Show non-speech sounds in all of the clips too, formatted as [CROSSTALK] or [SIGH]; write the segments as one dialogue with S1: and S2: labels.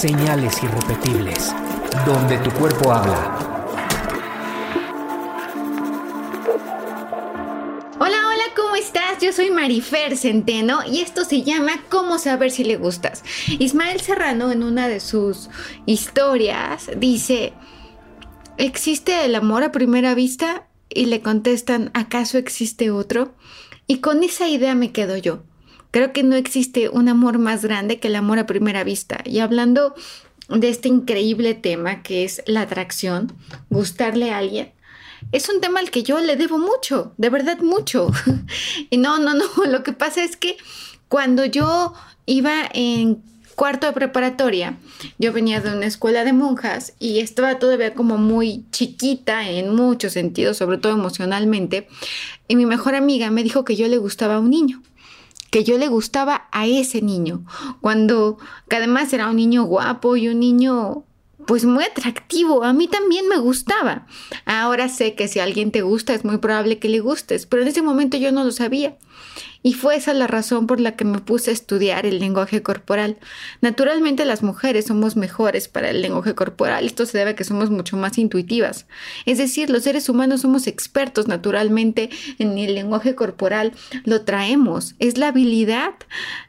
S1: Señales irrepetibles, donde tu cuerpo habla.
S2: Hola, hola, ¿cómo estás? Yo soy Marifer Centeno y esto se llama ¿Cómo saber si le gustas? Ismael Serrano en una de sus historias dice, ¿existe el amor a primera vista? Y le contestan, ¿acaso existe otro? Y con esa idea me quedo yo. Creo que no existe un amor más grande que el amor a primera vista. Y hablando de este increíble tema que es la atracción, gustarle a alguien, es un tema al que yo le debo mucho, de verdad mucho. [LAUGHS] y no, no, no, [LAUGHS] lo que pasa es que cuando yo iba en cuarto de preparatoria, yo venía de una escuela de monjas y estaba todavía como muy chiquita en muchos sentidos, sobre todo emocionalmente, y mi mejor amiga me dijo que yo le gustaba a un niño que yo le gustaba a ese niño, cuando que además era un niño guapo y un niño pues muy atractivo, a mí también me gustaba. Ahora sé que si a alguien te gusta es muy probable que le gustes, pero en ese momento yo no lo sabía. Y fue esa la razón por la que me puse a estudiar el lenguaje corporal. Naturalmente las mujeres somos mejores para el lenguaje corporal. Esto se debe a que somos mucho más intuitivas. Es decir, los seres humanos somos expertos naturalmente en el lenguaje corporal. Lo traemos. Es la habilidad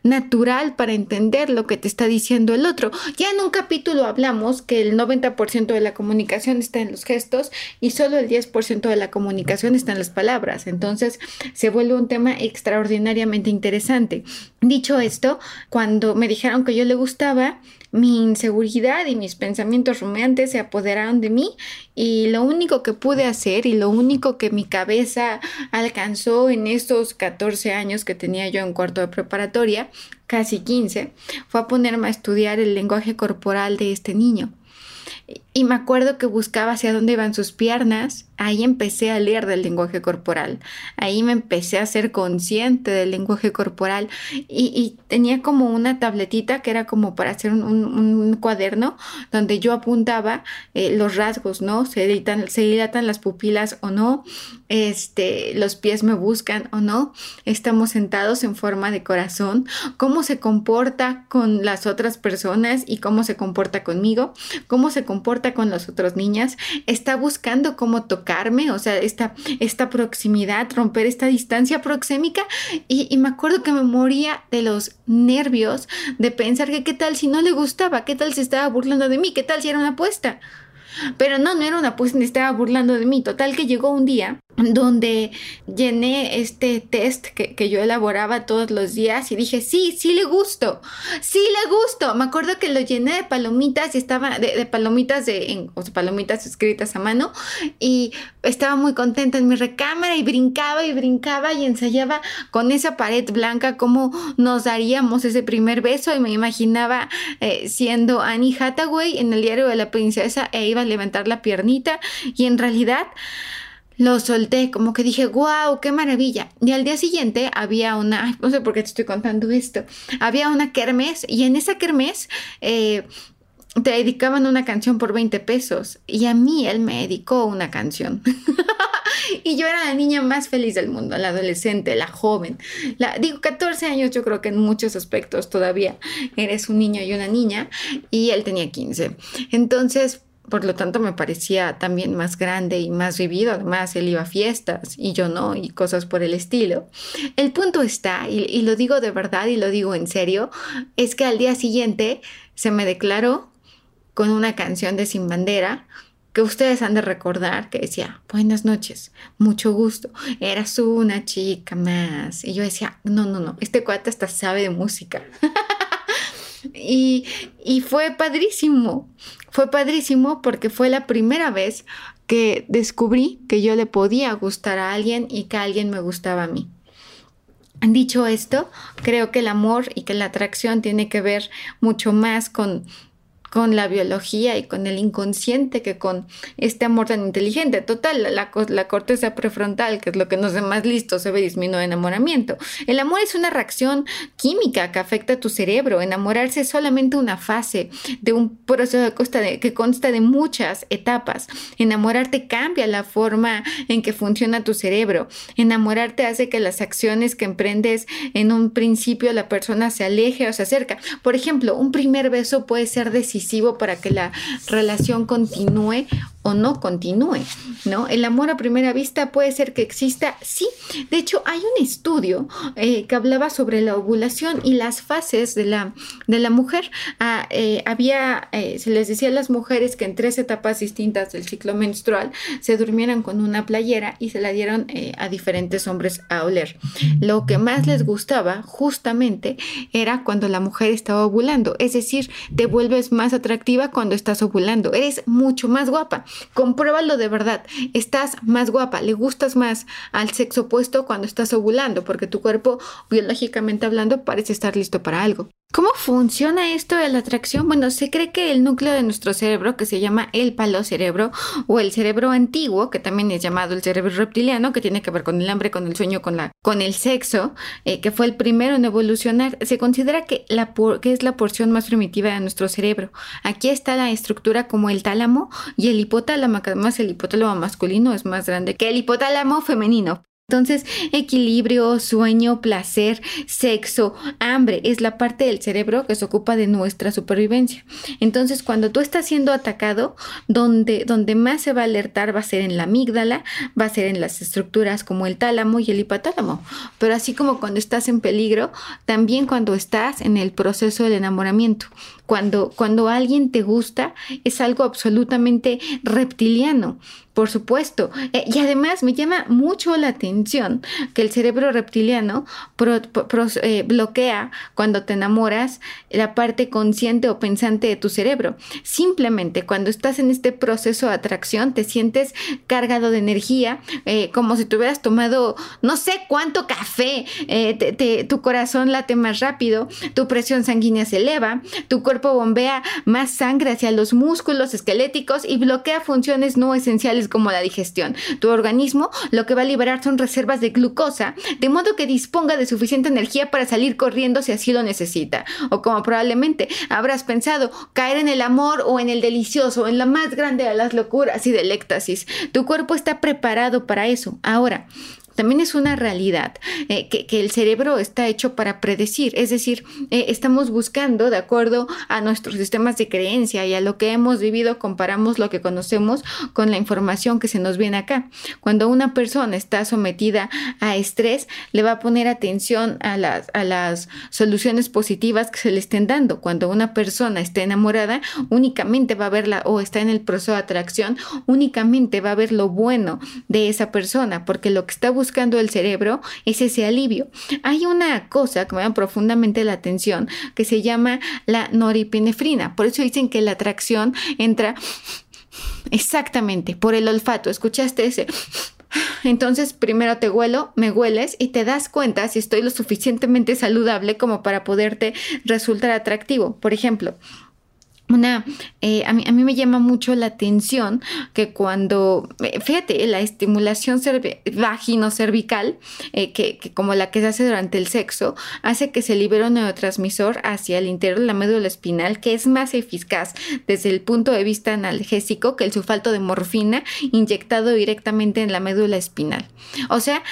S2: natural para entender lo que te está diciendo el otro. Ya en un capítulo hablamos que el 90% de la comunicación está en los gestos y solo el 10% de la comunicación está en las palabras. Entonces se vuelve un tema extraordinario interesante. Dicho esto, cuando me dijeron que yo le gustaba, mi inseguridad y mis pensamientos rumeantes se apoderaron de mí y lo único que pude hacer y lo único que mi cabeza alcanzó en estos 14 años que tenía yo en cuarto de preparatoria, casi 15, fue a ponerme a estudiar el lenguaje corporal de este niño. Y me acuerdo que buscaba hacia dónde iban sus piernas. Ahí empecé a leer del lenguaje corporal. Ahí me empecé a ser consciente del lenguaje corporal. Y, tenía como una tabletita que era como para hacer un, cuaderno donde yo apuntaba eh, los rasgos, ¿no? Se dilatan, se dilatan las pupilas o no. Este, los pies me buscan o no. Estamos sentados en forma de corazón. Cómo se comporta con las otras personas y cómo se comporta conmigo. Cómo se comporta con las otras niñas, está buscando cómo o sea, esta, esta proximidad, romper esta distancia proxémica. Y, y me acuerdo que me moría de los nervios de pensar que qué tal si no le gustaba, qué tal si estaba burlando de mí, qué tal si era una apuesta. Pero no, no era una apuesta, ni estaba burlando de mí. Total que llegó un día donde llené este test que, yo elaboraba todos los días y dije, sí, sí le gusto, sí le gusto. Me acuerdo que lo llené de palomitas y estaba, de, palomitas de, o sea, palomitas escritas a mano y estaba muy contenta en mi recámara y brincaba y brincaba y ensayaba con esa pared blanca cómo nos daríamos ese primer beso y me imaginaba eh, siendo Annie Hathaway en el diario de la princesa e iba levantar la piernita y en realidad lo solté, como que dije, wow, qué maravilla. Y al día siguiente había una, no sé por qué te estoy contando esto, había una kermés y en esa kermés eh, te dedicaban una canción por 20 pesos y a mí él me dedicó una canción. [LAUGHS] y yo era la niña más feliz del mundo, la adolescente, la joven. La, digo, 14 años yo creo que en muchos aspectos todavía eres un niño y una niña y él tenía 15. Entonces, por lo tanto me parecía también más grande y más vivido. Además, él iba a fiestas y yo no, y cosas por el estilo. El punto está, y, lo digo de verdad y lo digo en serio, es que al día siguiente se me declaró con una canción de Sin Bandera que ustedes han de recordar que decía, buenas noches, mucho gusto, eras una chica más. Y yo decía, no, no, no, este cuate hasta sabe de música. [LAUGHS] y, y fue padrísimo, fue padrísimo porque fue la primera vez que descubrí que yo le podía gustar a alguien y que alguien me gustaba a mí. Dicho esto, creo que el amor y que la atracción tiene que ver mucho más con con la biología y con el inconsciente que con este amor tan inteligente. Total, la, la corteza prefrontal, que es lo que nos hace más listos, se ve disminuido enamoramiento. El amor es una reacción química que afecta a tu cerebro. Enamorarse es solamente una fase de un proceso que consta de muchas etapas. Enamorarte cambia la forma en que funciona tu cerebro. Enamorarte hace que las acciones que emprendes en un principio la persona se aleje o se acerca. Por ejemplo, un primer beso puede ser decisivo para que la relación continúe o no continúe, ¿no? El amor a primera vista puede ser que exista, sí. De hecho, hay un estudio eh, que hablaba sobre la ovulación y las fases de la, de la mujer. Ah, eh, había, eh, se les decía a las mujeres que en tres etapas distintas del ciclo menstrual se durmieran con una playera y se la dieron a diferentes hombres a oler. Lo que más les gustaba justamente era cuando la mujer estaba ovulando, es decir, te vuelves más atractiva cuando estás ovulando, eres mucho más guapa. Compruébalo de verdad. Estás más guapa, le gustas más al sexo opuesto cuando estás ovulando, porque tu cuerpo, biológicamente hablando, parece estar listo para algo. ¿Cómo funciona esto de la atracción? Bueno, se cree que el núcleo de nuestro cerebro, que se llama el palo cerebro o el cerebro antiguo, que también es llamado el cerebro reptiliano, que tiene que ver con el hambre, con el sueño, con, la, con el sexo, eh, que fue el primero en evolucionar, se considera que, la, que es la porción más primitiva de nuestro cerebro. Aquí está la estructura como el tálamo y el hipotálamo, que además el hipotálamo masculino es más grande que el hipotálamo femenino. Entonces, equilibrio, sueño, placer, sexo, hambre es la parte del cerebro que se ocupa de nuestra supervivencia. Entonces, cuando tú estás siendo atacado, donde, donde más se va a alertar va a ser en la amígdala, va a ser en las estructuras como el tálamo y el hipotálamo. Pero así como cuando estás en peligro, también cuando estás en el proceso del enamoramiento. Cuando, cuando alguien te gusta, es algo absolutamente reptiliano por supuesto. Eh, y además me llama mucho la atención que el cerebro reptiliano eh, bloquea cuando te enamoras la parte consciente o pensante de tu cerebro. Simplemente cuando estás en este proceso de atracción te sientes cargado de energía, eh, como si te hubieras tomado no sé cuánto café, tu corazón late más rápido, tu presión sanguínea se eleva, tu cuerpo bombea más sangre hacia los músculos esqueléticos y bloquea funciones no esenciales como la digestión. Tu organismo lo que va a liberar son reservas de glucosa, de modo que disponga de suficiente energía para salir corriendo si así lo necesita. O como probablemente habrás pensado, caer en el amor o en el delicioso, en la más grande de las locuras y del éxtasis. Tu cuerpo está preparado para eso. Ahora, también es una realidad eh, que, el cerebro está hecho para predecir, es decir, eh, estamos buscando, de acuerdo a nuestros sistemas de creencia y a lo que hemos vivido, comparamos lo que conocemos con la información que se nos viene acá. Cuando una persona está sometida a estrés, le va a poner atención a las, a las soluciones positivas que se le estén dando. Cuando una persona está enamorada, únicamente va a verla o está en el proceso de atracción, únicamente va a ver lo bueno de esa persona, porque lo que está buscando buscando el cerebro es ese alivio. Hay una cosa que me da profundamente la atención que se llama la noripinefrina. Por eso dicen que la atracción entra exactamente por el olfato. ¿Escuchaste ese? Entonces, primero te huelo, me hueles y te das cuenta si estoy lo suficientemente saludable como para poderte resultar atractivo. Por ejemplo, una, eh, a, mí, a, mí, me llama mucho la atención que cuando, eh, fíjate, la estimulación vagino-cervical, eh, que, como la que se hace durante el sexo, hace que se libere un neurotransmisor hacia el interior de la médula espinal, que es más eficaz desde el punto de vista analgésico que el sulfato de morfina inyectado directamente en la médula espinal. O sea,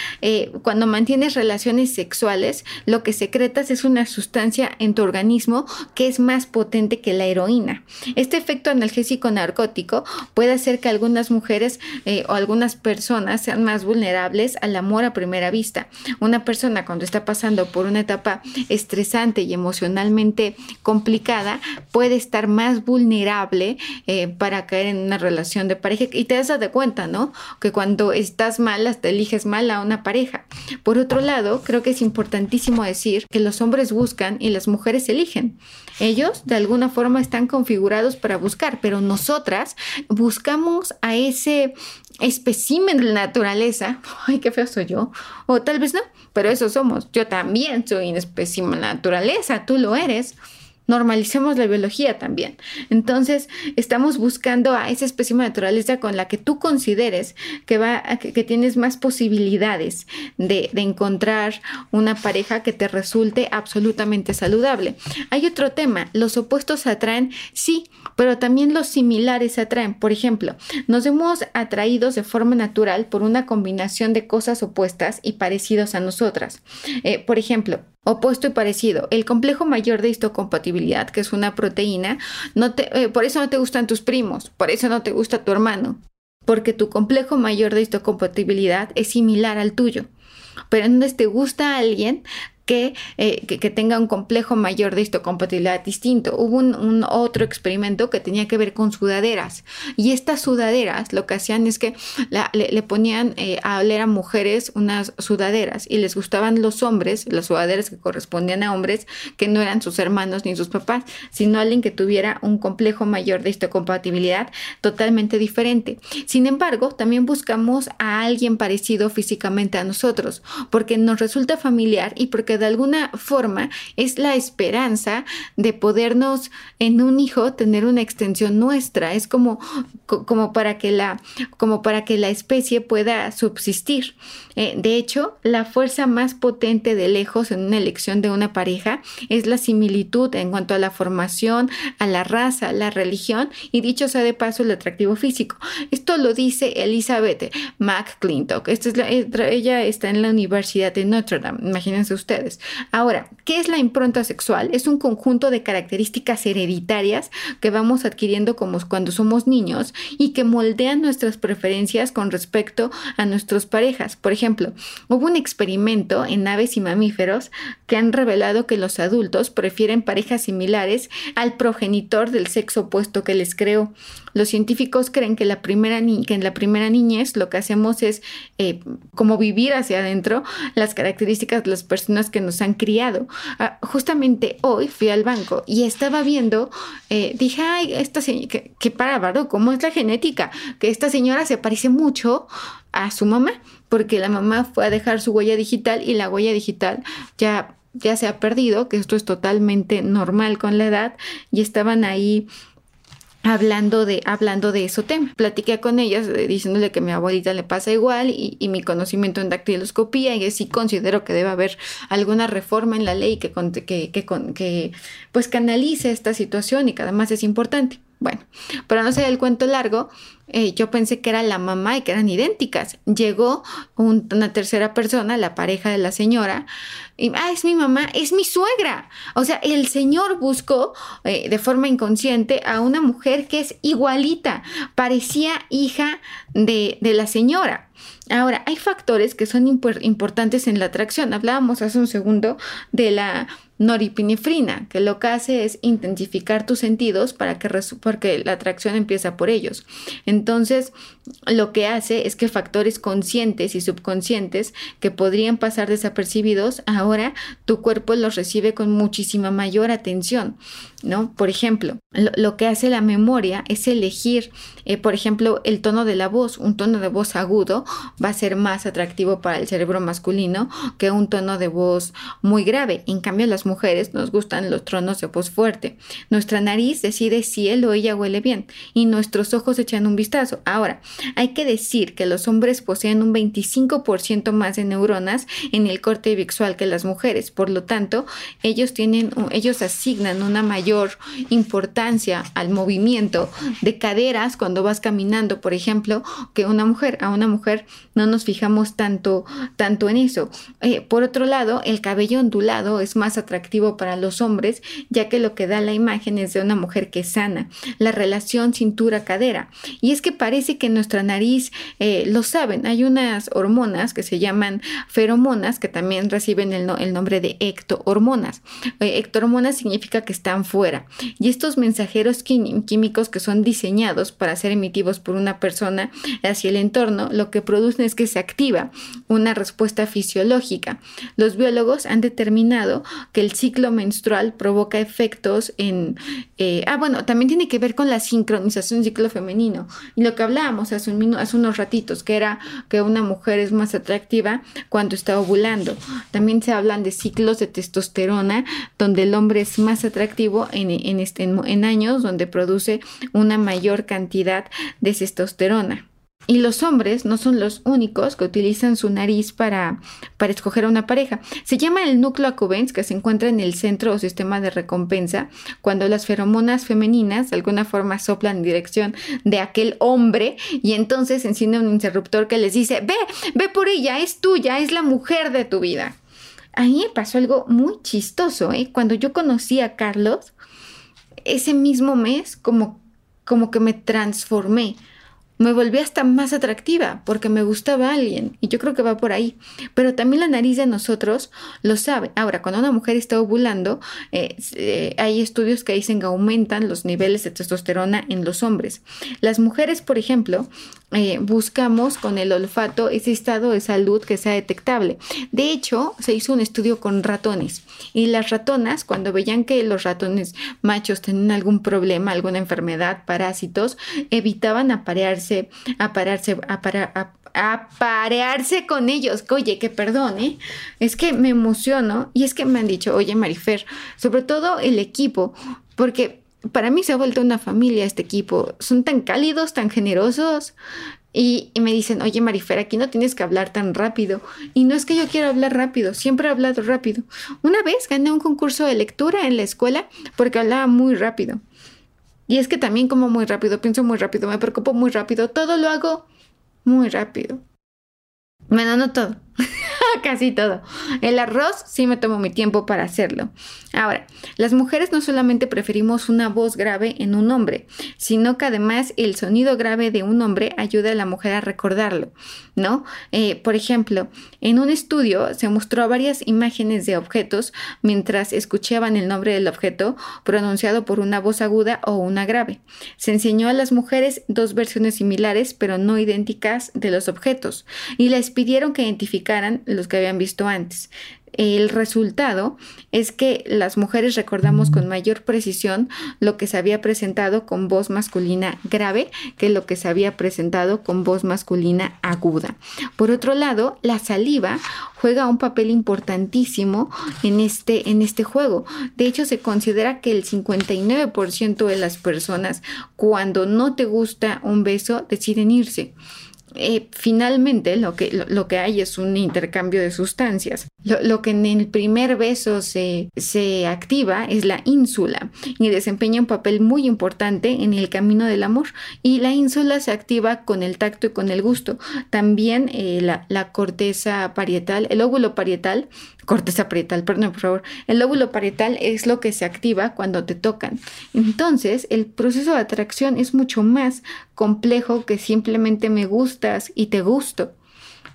S2: cuando mantienes relaciones sexuales, lo que secretas es una sustancia en tu organismo que es más potente que la heroína. Este efecto analgésico narcótico puede hacer que algunas mujeres eh, o algunas personas sean más vulnerables al amor a primera vista. Una persona cuando está pasando por una etapa estresante y emocionalmente complicada puede estar más vulnerable eh, para caer en una relación de pareja y te das de cuenta, ¿no? Que cuando estás mal, hasta eliges mal a una pareja. Por otro lado, creo que es importantísimo decir que los hombres buscan y las mujeres eligen. Ellos de alguna forma están configurados para buscar, pero nosotras buscamos a ese especímen de la naturaleza. [LAUGHS] Ay, qué feo soy yo. O tal vez no, pero eso somos. Yo también soy un espécimen de la naturaleza, tú lo eres normalicemos la biología también. Entonces, estamos buscando a esa especie de naturaleza con la que tú consideres que, va, que, tienes más posibilidades de, de, encontrar una pareja que te resulte absolutamente saludable. Hay otro tema, los opuestos atraen, sí, pero también los similares atraen. Por ejemplo, nos hemos atraídos de forma natural por una combinación de cosas opuestas y parecidos a nosotras. Eh, por ejemplo, Opuesto y parecido. El complejo mayor de histocompatibilidad, que es una proteína, no te, eh, por eso no te gustan tus primos, por eso no te gusta tu hermano, porque tu complejo mayor de histocompatibilidad es similar al tuyo. Pero entonces te gusta alguien eh, que, tenga un complejo mayor de histocompatibilidad distinto. Hubo un, otro experimento que tenía que ver con sudaderas y estas sudaderas lo que hacían es que le, ponían eh, a oler a mujeres unas sudaderas y les gustaban los hombres, las sudaderas que correspondían a hombres que no eran sus hermanos ni sus papás, sino alguien que tuviera un complejo mayor de histocompatibilidad totalmente diferente. Sin embargo, también buscamos a alguien parecido físicamente a nosotros porque nos resulta familiar y porque de alguna forma es la esperanza de podernos en un hijo tener una extensión nuestra. Es como, como, para, que la, como para que la especie pueda subsistir. Eh, de hecho, la fuerza más potente de lejos en una elección de una pareja es la similitud en cuanto a la formación, a la raza, la religión y dicho sea de paso el atractivo físico. Esto lo dice Elizabeth McClintock. Esta es ella está en la Universidad de Notre Dame. Imagínense ustedes. Ahora, ¿qué es la impronta sexual? Es un conjunto de características hereditarias que vamos adquiriendo como cuando somos niños y que moldean nuestras preferencias con respecto a nuestras parejas. Por ejemplo, hubo un experimento en aves y mamíferos que han revelado que los adultos prefieren parejas similares al progenitor del sexo opuesto que les creó. Los científicos creen que, en la primera niñez lo que hacemos es eh, como vivir hacia adentro las características de las personas que nos han criado. Ah, justamente hoy fui al banco y estaba viendo, eh, dije, ay, esta señora, qué, qué ¿cómo es la genética? Que esta señora se parece mucho a su mamá, porque la mamá fue a dejar su huella digital y la huella digital ya ya se ha perdido, que esto es totalmente normal con la edad, y estaban ahí hablando de, hablando de eso tema. Platiqué con ellas eh, diciéndole que a mi abuelita le pasa igual y, mi conocimiento en dactiloscopía y que sí considero que debe haber alguna reforma en la ley que, que, que, que pues canalice esta situación y que además es importante. Bueno, para no ser el cuento largo, eh, yo pensé que era la mamá y que eran idénticas. Llegó una tercera persona, la pareja de la señora, ah, es mi mamá, es mi suegra. O sea, el señor buscó eh, de forma inconsciente a una mujer que es igualita, parecía hija de, de la señora. Ahora, hay factores que son importantes en la atracción. Hablábamos hace un segundo de la noripinefrina, que lo que hace es intensificar tus sentidos para que porque la atracción empieza por ellos. Entonces, lo que hace es que factores conscientes y subconscientes que podrían pasar desapercibidos, ahora tu cuerpo los recibe con muchísima mayor atención, ¿no? Por ejemplo, lo, que hace la memoria es elegir, eh, por ejemplo, el tono de la voz. Un tono de voz agudo va a ser más atractivo para el cerebro masculino que un tono de voz muy grave. En cambio, las mujeres nos gustan los tronos de voz fuerte. Nuestra nariz decide si él o ella huele bien y nuestros ojos echan un vistazo. Ahora, hay que decir que los hombres poseen un 25% más de neuronas en el corte visual que las mujeres. Por lo tanto, ellos tienen, ellos asignan una mayor importancia al movimiento de caderas cuando vas caminando, por ejemplo, que una mujer. A una mujer no nos fijamos tanto, tanto en eso. Eh, por otro lado, el cabello ondulado es más atractivo para los hombres, ya que lo que da la imagen es de una mujer que sana. La relación cintura-cadera. Y es que parece que nuestra nariz eh, lo saben. Hay unas hormonas que se llaman feromonas que también reciben el, el nombre de ectohormonas. Eh, ectohormonas significa que están fuera. Y estos mensajeros químicos que son diseñados para ser emitidos por una persona hacia el entorno, lo que producen es que se activa una respuesta fisiológica. Los biólogos han determinado que el ciclo menstrual provoca efectos en... Eh, ah, bueno, también tiene que ver con la sincronización del ciclo femenino. Y lo que hablábamos hace, un hace unos ratitos, que era que una mujer es más atractiva cuando está ovulando. También se hablan de ciclos de testosterona, donde el hombre es más atractivo en, este, en años, donde produce una mayor cantidad de testosterona. Y los hombres no son los únicos que utilizan su nariz para, para escoger a una pareja. Se llama el núcleo accumbens, que se encuentra en el centro o sistema de recompensa, cuando las feromonas femeninas de alguna forma soplan en dirección de aquel hombre y entonces enciende un interruptor que les dice, ve, ve por ella, es tuya, es la mujer de tu vida. A mí me pasó algo muy chistoso, ¿eh? Cuando yo conocí a Carlos, ese mismo mes como, como que me transformé me volví hasta más atractiva porque me gustaba alguien y yo creo que va por ahí. Pero también la nariz de nosotros lo sabe. Ahora, cuando una mujer está ovulando, eh, eh, hay estudios que dicen que aumentan los niveles de testosterona en los hombres. Las mujeres, por ejemplo, eh, buscamos con el olfato ese estado de salud que sea detectable. De hecho, se hizo un estudio con ratones y las ratonas, cuando veían que los ratones machos tenían algún problema, alguna enfermedad, parásitos, evitaban aparearse, aparearse, aparearse con ellos. Oye, que perdón, ¿eh? Es que me emociono y es que me han dicho, oye, Marifer, sobre todo el equipo, porque para mí se ha vuelto una familia este equipo. Son tan cálidos, tan generosos. Y, me dicen, oye Marifer, aquí no tienes que hablar tan rápido. Y no es que yo quiera hablar rápido, siempre he hablado rápido. Una vez gané un concurso de lectura en la escuela porque hablaba muy rápido. Y es que también como muy rápido, pienso muy rápido, me preocupo muy rápido, todo lo hago muy rápido. Bueno, no todo. [LAUGHS] Casi todo. El arroz sí me tomo mi tiempo para hacerlo. Ahora, las mujeres no solamente preferimos una voz grave en un hombre, sino que además el sonido grave de un hombre ayuda a la mujer a recordarlo, ¿no? Eh, por ejemplo, en un estudio se mostró varias imágenes de objetos mientras escuchaban el nombre del objeto pronunciado por una voz aguda o una grave. Se enseñó a las mujeres dos versiones similares pero no idénticas de los objetos y les pidieron que identificaran los que habían visto antes. El resultado es que las mujeres recordamos con mayor precisión lo que se había presentado con voz masculina grave que lo que se había presentado con voz masculina aguda. Por otro lado, la saliva juega un papel importantísimo en este, en este juego. De hecho, se considera que el 59% de las personas cuando no te gusta un beso deciden irse. Eh, finalmente lo que, lo, que hay es un intercambio de sustancias. Lo, que en el primer beso se, se, activa es la ínsula y desempeña un papel muy importante en el camino del amor. Y la ínsula se activa con el tacto y con el gusto. También eh, la, la corteza parietal, el óvulo parietal corteza parietal, perdón, por favor. El lóbulo parietal es lo que se activa cuando te tocan. Entonces, el proceso de atracción es mucho más complejo que simplemente me gustas y te gusto.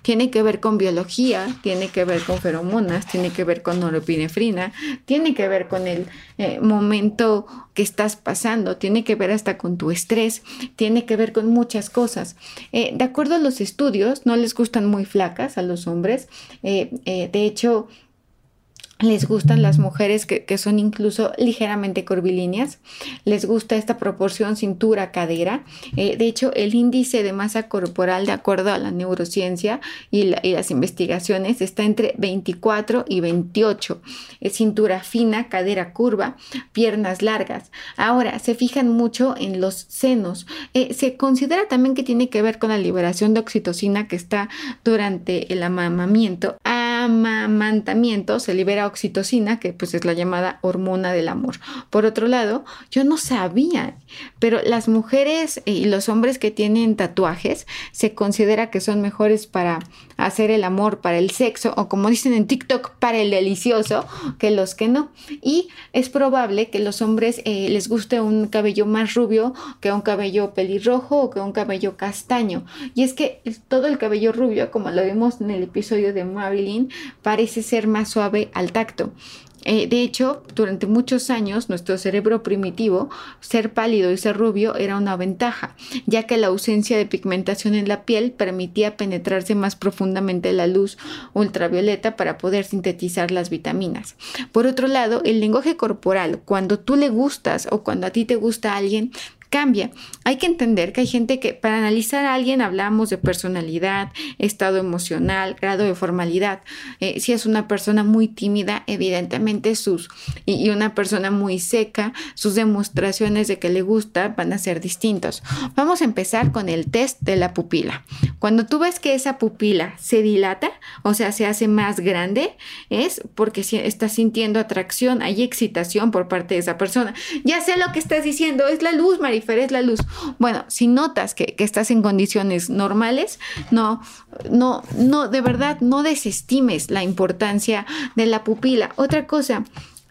S2: Tiene que ver con biología, tiene que ver con feromonas, tiene que ver con norepinefrina, tiene que ver con el eh, momento que estás pasando, tiene que ver hasta con tu estrés, tiene que ver con muchas cosas. Eh, de acuerdo a los estudios, no les gustan muy flacas a los hombres. Eh, de hecho, les gustan las mujeres que, son incluso ligeramente curvilíneas, les gusta esta proporción cintura-cadera. Eh, de hecho, el índice de masa corporal, de acuerdo a la neurociencia y, las investigaciones, está entre 24 y 28. Es cintura fina, cadera curva, piernas largas. Ahora, se fijan mucho en los senos. Eh, se considera también que tiene que ver con la liberación de oxitocina que está durante el amamamiento amamantamiento se libera oxitocina, que pues es la llamada hormona del amor. Por otro lado, yo no sabía, pero las mujeres y los hombres que tienen tatuajes se considera que son mejores para hacer el amor, para el sexo, o como dicen en TikTok, para el delicioso, que los que no. Y es probable que los hombres eh, les guste un cabello más rubio que un cabello pelirrojo o que un cabello castaño. Y es que todo el cabello rubio, como lo vimos en el episodio de Marilyn, parece ser más suave al tacto. Eh, de hecho, durante muchos años, nuestro cerebro primitivo, ser pálido y ser rubio era una ventaja, ya que la ausencia de pigmentación en la piel permitía penetrarse más profundamente la luz ultravioleta para poder sintetizar las vitaminas. Por otro lado, el lenguaje corporal, cuando tú le gustas o cuando a ti te gusta alguien, cambia. Hay que entender que hay gente que para analizar a alguien hablamos de personalidad, estado emocional, grado de formalidad. Eh, si es una persona muy tímida, evidentemente sus y, una persona muy seca, sus demostraciones de que le gusta van a ser distintos. Vamos a empezar con el test de la pupila. Cuando tú ves que esa pupila se dilata, o sea, se hace más grande, es porque estás sintiendo atracción, hay excitación por parte de esa persona. Ya sé lo que estás diciendo, es la luz, Marifé es la luz. Bueno, si notas que, que estás en condiciones normales, no, no, no, de verdad, no desestimes la importancia de la pupila. Otra cosa,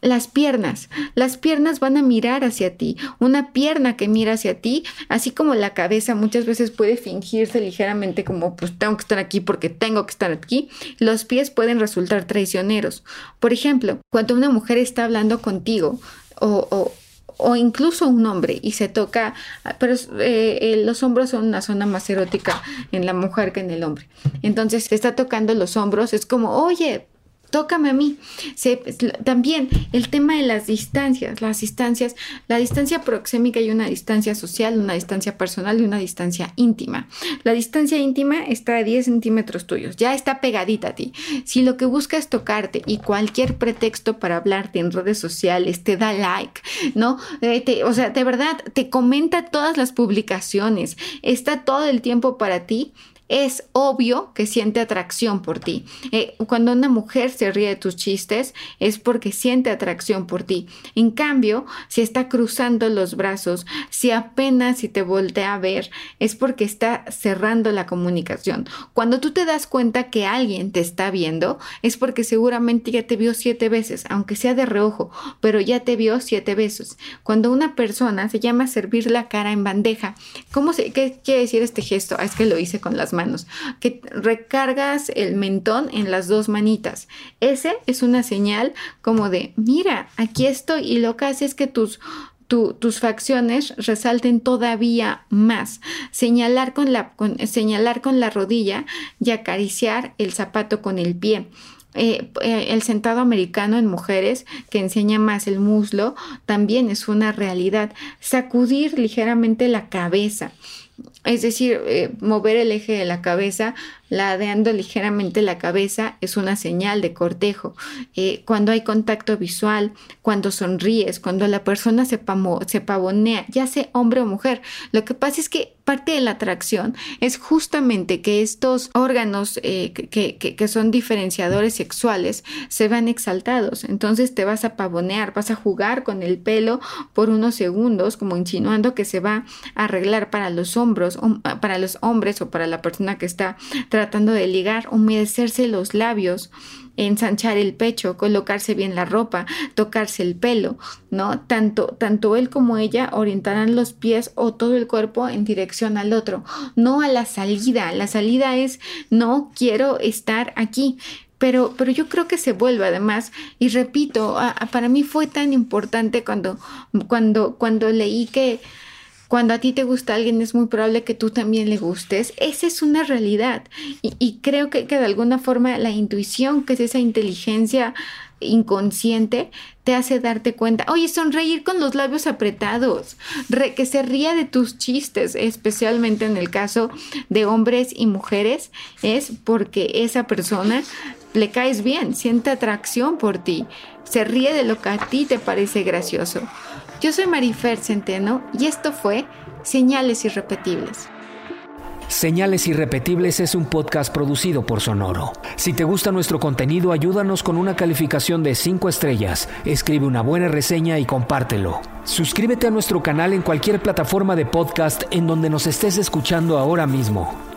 S2: las piernas. Las piernas van a mirar hacia ti. Una pierna que mira hacia ti, así como la cabeza muchas veces puede fingirse ligeramente como pues tengo que estar aquí porque tengo que estar aquí. Los pies pueden resultar traicioneros. Por ejemplo, cuando una mujer está hablando contigo o, o incluso un hombre y se toca, pero eh, eh, los hombros son una zona más erótica en la mujer que en el hombre. Entonces se está tocando los hombros, es como, oye, tócame a mí. también el tema de las distancias, las distancias, la distancia proxémica y una distancia social, una distancia personal y una distancia íntima. La distancia íntima está a 10 centímetros tuyos, ya está pegadita a ti. Si lo que busca es tocarte y cualquier pretexto para hablarte en redes sociales te da like, ¿no? Eh, o sea, de verdad, te comenta todas las publicaciones, está todo el tiempo para ti es obvio que siente atracción por ti. Eh, cuando una mujer se ríe de tus chistes es porque siente atracción por ti. En cambio, si está cruzando los brazos, si apenas si te voltea a ver, es porque está cerrando la comunicación. Cuando tú te das cuenta que alguien te está viendo, es porque seguramente ya te vio siete veces, aunque sea de reojo, pero ya te vio siete veces. Cuando una persona se llama servir la cara en bandeja, ¿cómo se, ¿qué quiere decir este gesto? Ah, es que lo hice con las manos, que recargas el mentón en las dos manitas. Ese es una señal como de, mira, aquí estoy y lo que hace es que tus, tus facciones resalten todavía más. Señalar con, la, señalar con la rodilla y acariciar el zapato con el pie. Eh, eh, el sentado americano en mujeres que enseña más el muslo también es una realidad. Sacudir ligeramente la cabeza es decir, eh, mover el eje de la cabeza, ladeando ligeramente la cabeza, es una señal de cortejo. Eh, cuando hay contacto visual, cuando sonríes, cuando la persona se, se pavonea, ya sea hombre o mujer, lo que pasa es que parte de la atracción es justamente que estos órganos eh, que, que, son diferenciadores sexuales se van exaltados. Entonces te vas a pavonear, vas a jugar con el pelo por unos segundos, como insinuando que se va a arreglar para los hombros, para los hombres o para la persona que está tratando de ligar, humedecerse los labios ensanchar el pecho, colocarse bien la ropa, tocarse el pelo, ¿no? Tanto, tanto él como ella orientarán los pies o todo el cuerpo en dirección al otro, no a la salida. La salida es no quiero estar aquí. Pero, pero yo creo que se vuelve además, y repito, para mí fue tan importante cuando, cuando, cuando leí que, cuando a ti te gusta alguien es muy probable que tú también le gustes. Esa es una realidad. Y, creo que, de alguna forma la intuición, que es esa inteligencia inconsciente, te hace darte cuenta, oye, sonreír con los labios apretados, que se ría de tus chistes, especialmente en el caso de hombres y mujeres, es porque esa persona le caes bien, siente atracción por ti, se ríe de lo que a ti te parece gracioso. Yo soy Marifer Centeno y esto fue Señales Irrepetibles.
S1: Señales Irrepetibles es un podcast producido por Sonoro. Si te gusta nuestro contenido, ayúdanos con una calificación de 5 estrellas, escribe una buena reseña y compártelo. Suscríbete a nuestro canal en cualquier plataforma de podcast en donde nos estés escuchando ahora mismo.